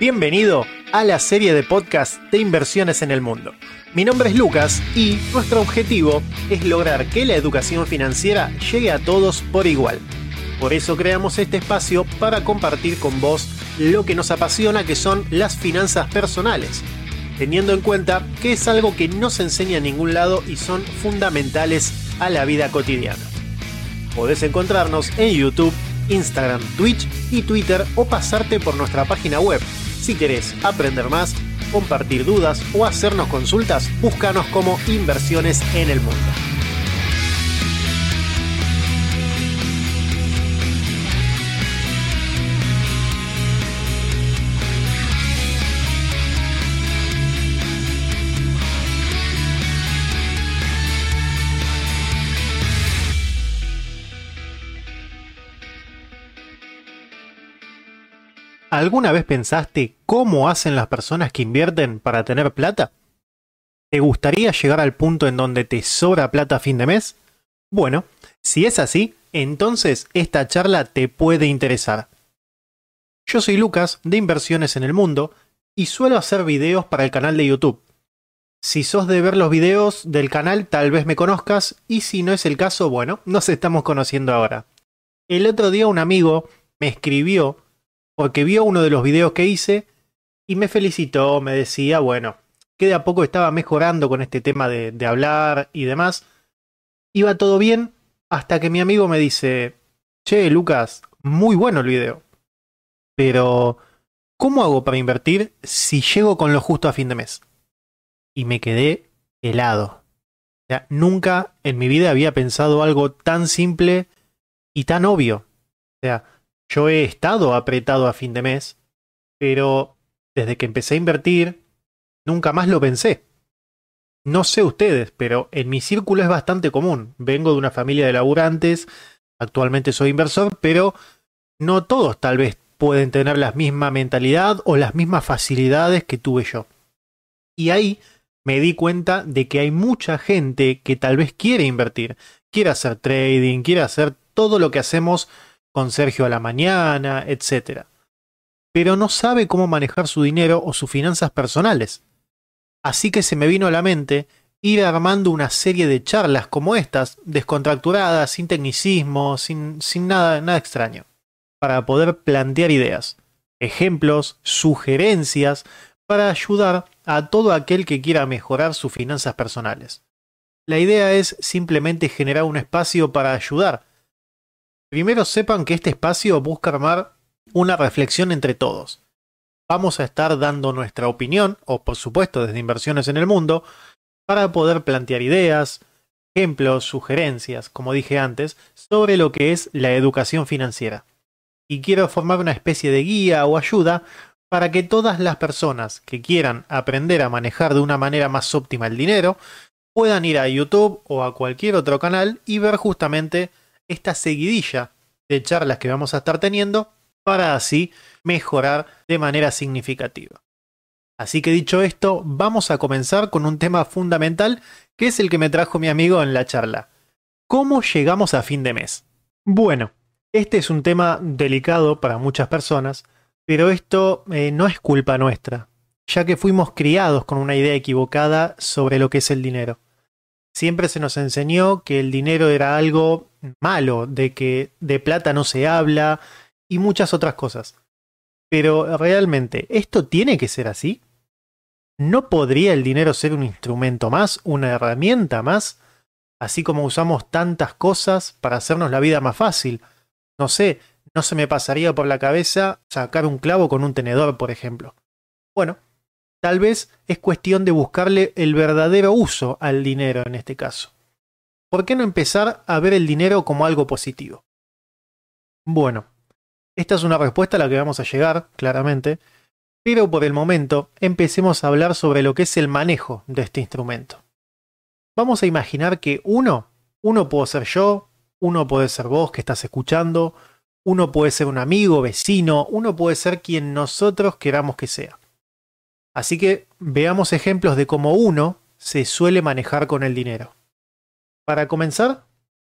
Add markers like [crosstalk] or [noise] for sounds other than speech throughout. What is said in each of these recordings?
Bienvenido a la serie de podcast de inversiones en el mundo. Mi nombre es Lucas y nuestro objetivo es lograr que la educación financiera llegue a todos por igual. Por eso creamos este espacio para compartir con vos lo que nos apasiona que son las finanzas personales, teniendo en cuenta que es algo que no se enseña en ningún lado y son fundamentales a la vida cotidiana. Podés encontrarnos en YouTube, Instagram, Twitch y Twitter o pasarte por nuestra página web. Si querés aprender más, compartir dudas o hacernos consultas, búscanos como Inversiones en el Mundo. ¿Alguna vez pensaste cómo hacen las personas que invierten para tener plata? ¿Te gustaría llegar al punto en donde te sobra plata a fin de mes? Bueno, si es así, entonces esta charla te puede interesar. Yo soy Lucas de Inversiones en el Mundo y suelo hacer videos para el canal de YouTube. Si sos de ver los videos del canal tal vez me conozcas y si no es el caso, bueno, nos estamos conociendo ahora. El otro día un amigo me escribió porque vio uno de los videos que hice y me felicitó, me decía, bueno, que de a poco estaba mejorando con este tema de, hablar y demás. Iba todo bien hasta que mi amigo me dice, che, Lucas, muy bueno el video. Pero, ¿cómo hago para invertir si llego con lo justo a fin de mes? Y me quedé helado. O sea, nunca en mi vida había pensado algo tan simple y tan obvio. O sea, yo he estado apretado a fin de mes, pero desde que empecé a invertir, nunca más lo pensé. No sé ustedes, pero en mi círculo es bastante común. Vengo de una familia de laburantes, actualmente soy inversor, pero no todos tal vez pueden tener la misma mentalidad o las mismas facilidades que tuve yo. Y ahí me di cuenta de que hay mucha gente que tal vez quiere invertir, quiere hacer trading, quiere hacer todo lo que hacemos con Sergio a la mañana, etc. Pero no sabe cómo manejar su dinero o sus finanzas personales. Así que se me vino a la mente ir armando una serie de charlas como estas, descontracturadas, sin tecnicismo, sin, sin nada, nada extraño, para poder plantear ideas, ejemplos, sugerencias, para ayudar a todo aquel que quiera mejorar sus finanzas personales. La idea es simplemente generar un espacio para ayudar, Primero sepan que este espacio busca armar una reflexión entre todos. Vamos a estar dando nuestra opinión, o por supuesto desde inversiones en el mundo, para poder plantear ideas, ejemplos, sugerencias, como dije antes, sobre lo que es la educación financiera. Y quiero formar una especie de guía o ayuda para que todas las personas que quieran aprender a manejar de una manera más óptima el dinero puedan ir a YouTube o a cualquier otro canal y ver justamente esta seguidilla de charlas que vamos a estar teniendo para así mejorar de manera significativa. Así que dicho esto, vamos a comenzar con un tema fundamental que es el que me trajo mi amigo en la charla. ¿Cómo llegamos a fin de mes? Bueno, este es un tema delicado para muchas personas, pero esto eh, no es culpa nuestra, ya que fuimos criados con una idea equivocada sobre lo que es el dinero. Siempre se nos enseñó que el dinero era algo malo, de que de plata no se habla y muchas otras cosas. Pero realmente, ¿esto tiene que ser así? ¿No podría el dinero ser un instrumento más, una herramienta más? Así como usamos tantas cosas para hacernos la vida más fácil. No sé, no se me pasaría por la cabeza sacar un clavo con un tenedor, por ejemplo. Bueno, tal vez es cuestión de buscarle el verdadero uso al dinero en este caso. ¿por qué no empezar a ver el dinero como algo positivo? Bueno, esta es una respuesta a la que vamos a llegar, claramente, pero por el momento empecemos a hablar sobre lo que es el manejo de este instrumento. Vamos a imaginar que uno, uno puede ser yo, uno puede ser vos que estás escuchando, uno puede ser un amigo, vecino, uno puede ser quien nosotros queramos que sea. Así que veamos ejemplos de cómo uno se suele manejar con el dinero. Para comenzar,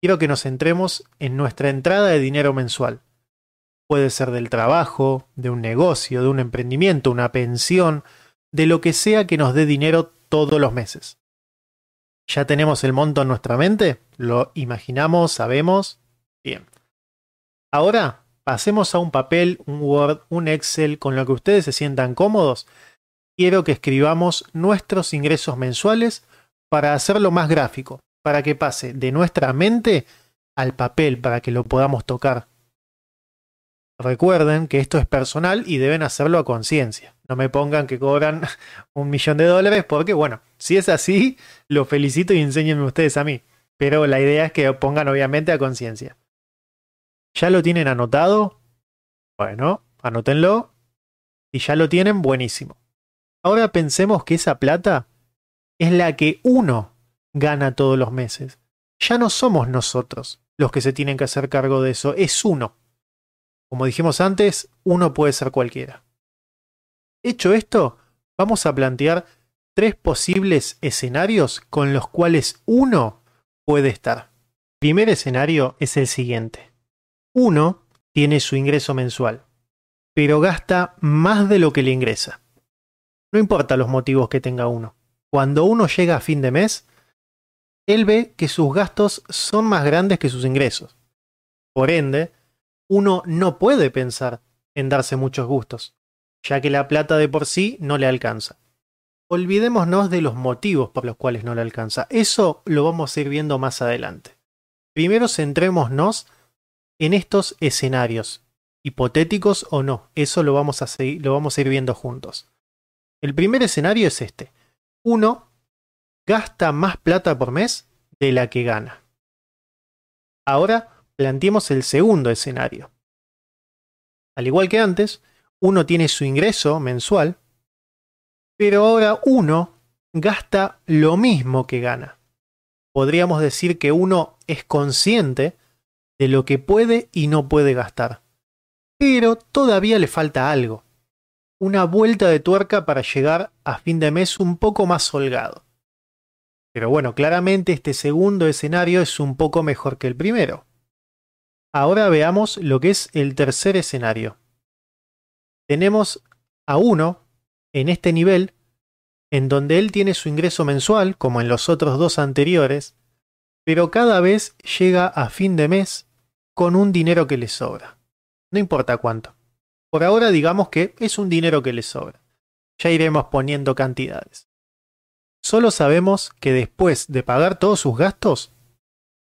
quiero que nos centremos en nuestra entrada de dinero mensual. puede ser del trabajo, de un negocio, de un emprendimiento, una pensión, de lo que sea que nos dé dinero todos los meses. ¿Ya tenemos el monto en nuestra mente? ¿Lo imaginamos? ¿Sabemos? Bien. Ahora pasemos a un papel, un Word, un Excel con lo que ustedes se sientan cómodos. Quiero que escribamos nuestros ingresos mensuales para hacerlo más gráfico, para que pase de nuestra mente al papel, para que lo podamos tocar. Recuerden que esto es personal y deben hacerlo a conciencia. No me pongan que cobran [laughs] un millón de dólares porque, bueno, si es así, lo felicito y enséñenme ustedes a mí. Pero la idea es que pongan obviamente a conciencia. ¿Ya lo tienen anotado? Bueno, anótenlo. Si ya lo tienen, buenísimo. Ahora pensemos que esa plata es la que uno gana todos los meses. Ya no somos nosotros los que se tienen que hacer cargo de eso, es uno. Como dijimos antes, uno puede ser cualquiera. Hecho esto, vamos a plantear tres posibles escenarios con los cuales uno puede estar. El primer escenario es el siguiente. Uno tiene su ingreso mensual, pero gasta más de lo que le ingresa. No importa los motivos que tenga uno. Cuando uno llega a fin de mes, él ve que sus gastos son más grandes que sus ingresos. Por ende, uno no puede pensar en darse muchos gustos, ya que la plata de por sí no le alcanza. Olvidémonos de los motivos por los cuales no le alcanza. Eso lo vamos a ir viendo más adelante. Primero centrémonos en estos escenarios, hipotéticos o no. Eso lo vamos a, seguir, lo vamos a ir viendo juntos. El primer escenario es este. Uno gasta más plata por mes de la que gana. Ahora planteemos el segundo escenario. Al igual que antes, uno tiene su ingreso mensual, pero ahora uno gasta lo mismo que gana. Podríamos decir que uno es consciente de lo que puede y no puede gastar. Pero todavía le falta algo. Una vuelta de tuerca para llegar a fin de mes un poco más holgado. Pero bueno, claramente este segundo escenario es un poco mejor que el primero. Ahora veamos lo que es el tercer escenario. Tenemos a uno en este nivel en donde él tiene su ingreso mensual, como en los otros dos anteriores, pero cada vez llega a fin de mes con un dinero que le sobra. No importa cuánto. Por ahora digamos que es un dinero que le sobra. Ya iremos poniendo cantidades. Solo sabemos que después de pagar todos sus gastos,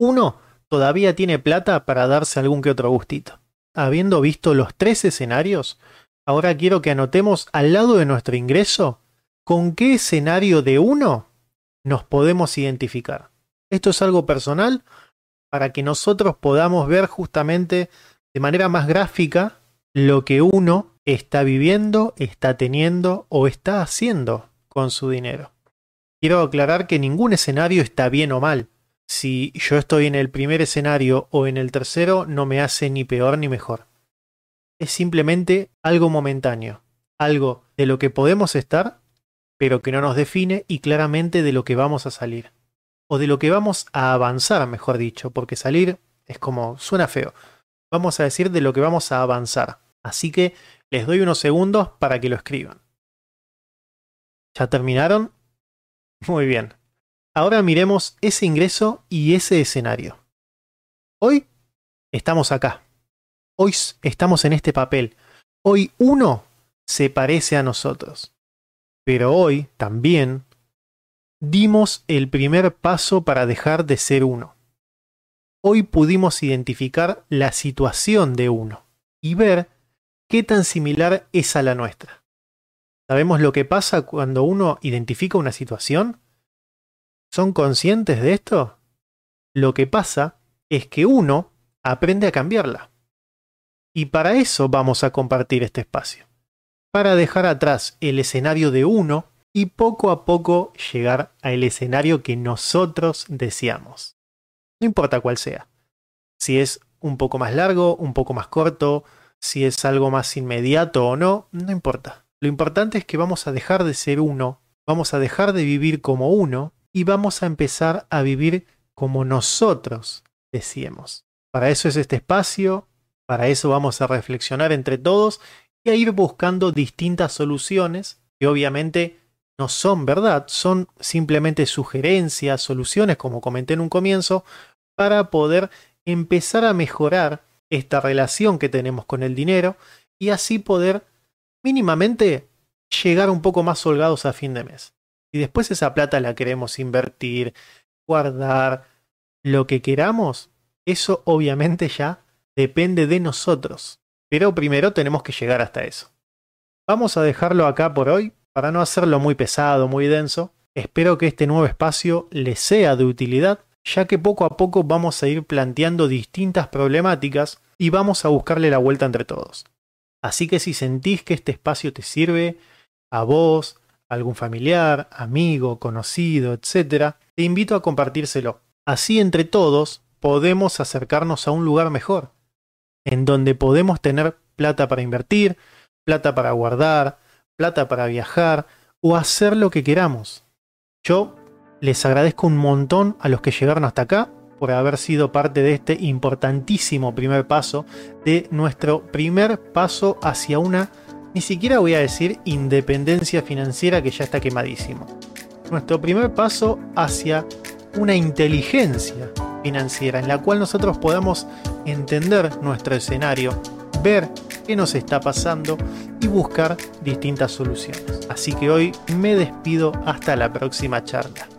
uno todavía tiene plata para darse algún que otro gustito. Habiendo visto los tres escenarios, ahora quiero que anotemos al lado de nuestro ingreso con qué escenario de uno nos podemos identificar. Esto es algo personal para que nosotros podamos ver justamente de manera más gráfica lo que uno está viviendo, está teniendo o está haciendo con su dinero. Quiero aclarar que ningún escenario está bien o mal si yo estoy en el primer escenario o en el tercero no me hace ni peor ni mejor. Es simplemente algo momentáneo, algo de lo que podemos estar, pero que no nos define y claramente de lo que vamos a salir. O de lo que vamos a avanzar, mejor dicho, porque salir es como suena feo. Vamos a decir de lo que vamos a avanzar. Así que les doy unos segundos para que lo escriban. ¿Ya terminaron? [laughs] Muy bien. Ahora miremos ese ingreso y ese escenario. Hoy estamos acá. Hoy estamos en este papel. Hoy uno se parece a nosotros. Pero hoy también dimos el primer paso para dejar de ser uno. Hoy pudimos identificar la situación de uno y ver qué tan similar es a la nuestra. ¿Sabemos lo que pasa cuando uno identifica una situación? ¿Son conscientes de esto? Lo que pasa es que uno aprende a cambiarla. Y para eso vamos a compartir este espacio. Para dejar atrás el escenario de uno y poco a poco llegar al escenario que nosotros deseamos. No importa cuál sea. Si es un poco más largo, un poco más corto, si es algo más inmediato o no, no importa. Lo importante es que vamos a dejar de ser uno, vamos a dejar de vivir como uno y vamos a empezar a vivir como nosotros decíamos. Para eso es este espacio, Para eso vamos a reflexionar entre todos y a ir buscando distintas soluciones que obviamente no son verdad, son simplemente sugerencias, soluciones, como comenté en un comienzo, para poder empezar a mejorar esta relación que tenemos con el dinero y así poder mínimamente llegar un poco más holgados a fin de mes. Y después esa plata la queremos invertir, guardar, lo que queramos, eso obviamente ya depende de nosotros. Pero primero tenemos que llegar hasta eso. Vamos a dejarlo acá por hoy, para no hacerlo muy pesado, muy denso. Espero que este nuevo espacio les sea de utilidad, ya que poco a poco vamos a ir planteando distintas problemáticas y vamos a buscarle la vuelta entre todos. Así que si sentís que este espacio te sirve, a vos, a algún familiar, amigo, conocido, etc., te invito a compartírselo. Así entre todos podemos acercarnos a un lugar mejor, en donde podemos tener plata para invertir, plata para guardar, plata para viajar o hacer lo que queramos. Yo les agradezco un montón a los que llegaron hasta acá por haber sido parte de este importantísimo primer paso, de nuestro primer paso hacia una, ni siquiera voy a decir independencia financiera que ya está quemadísimo. Nuestro primer paso hacia una inteligencia financiera en la cual nosotros podamos entender nuestro escenario, ver qué nos está pasando y buscar distintas soluciones. Así que hoy me despido hasta la próxima charla.